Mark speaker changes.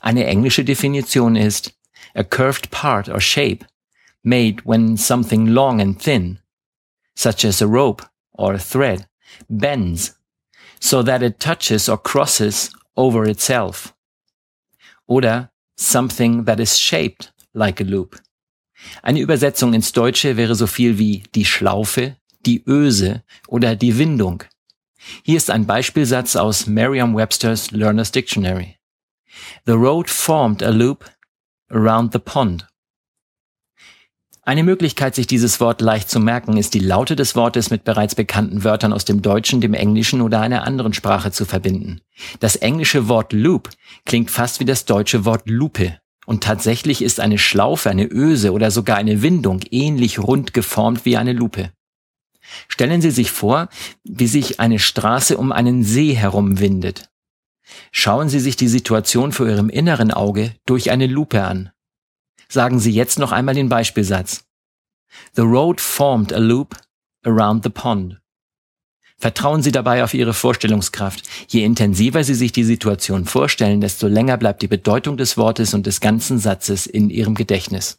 Speaker 1: Eine englische Definition ist a curved part or shape made when something long and thin, such as a rope or a thread, bends so that it touches or crosses over itself. Oder something that is shaped like a loop. Eine Übersetzung ins Deutsche wäre so viel wie die Schlaufe, die Öse oder die Windung. Hier ist ein Beispielsatz aus Merriam-Webster's Learner's Dictionary. The road formed a loop around the pond. Eine Möglichkeit, sich dieses Wort leicht zu merken, ist die Laute des Wortes mit bereits bekannten Wörtern aus dem Deutschen, dem Englischen oder einer anderen Sprache zu verbinden. Das englische Wort Loop klingt fast wie das deutsche Wort Lupe. Und tatsächlich ist eine Schlaufe, eine Öse oder sogar eine Windung ähnlich rund geformt wie eine Lupe. Stellen Sie sich vor, wie sich eine Straße um einen See herum windet. Schauen Sie sich die Situation vor Ihrem inneren Auge durch eine Lupe an. Sagen Sie jetzt noch einmal den Beispielsatz. The road formed a loop around the pond. Vertrauen Sie dabei auf Ihre Vorstellungskraft. Je intensiver Sie sich die Situation vorstellen, desto länger bleibt die Bedeutung des Wortes und des ganzen Satzes in Ihrem Gedächtnis.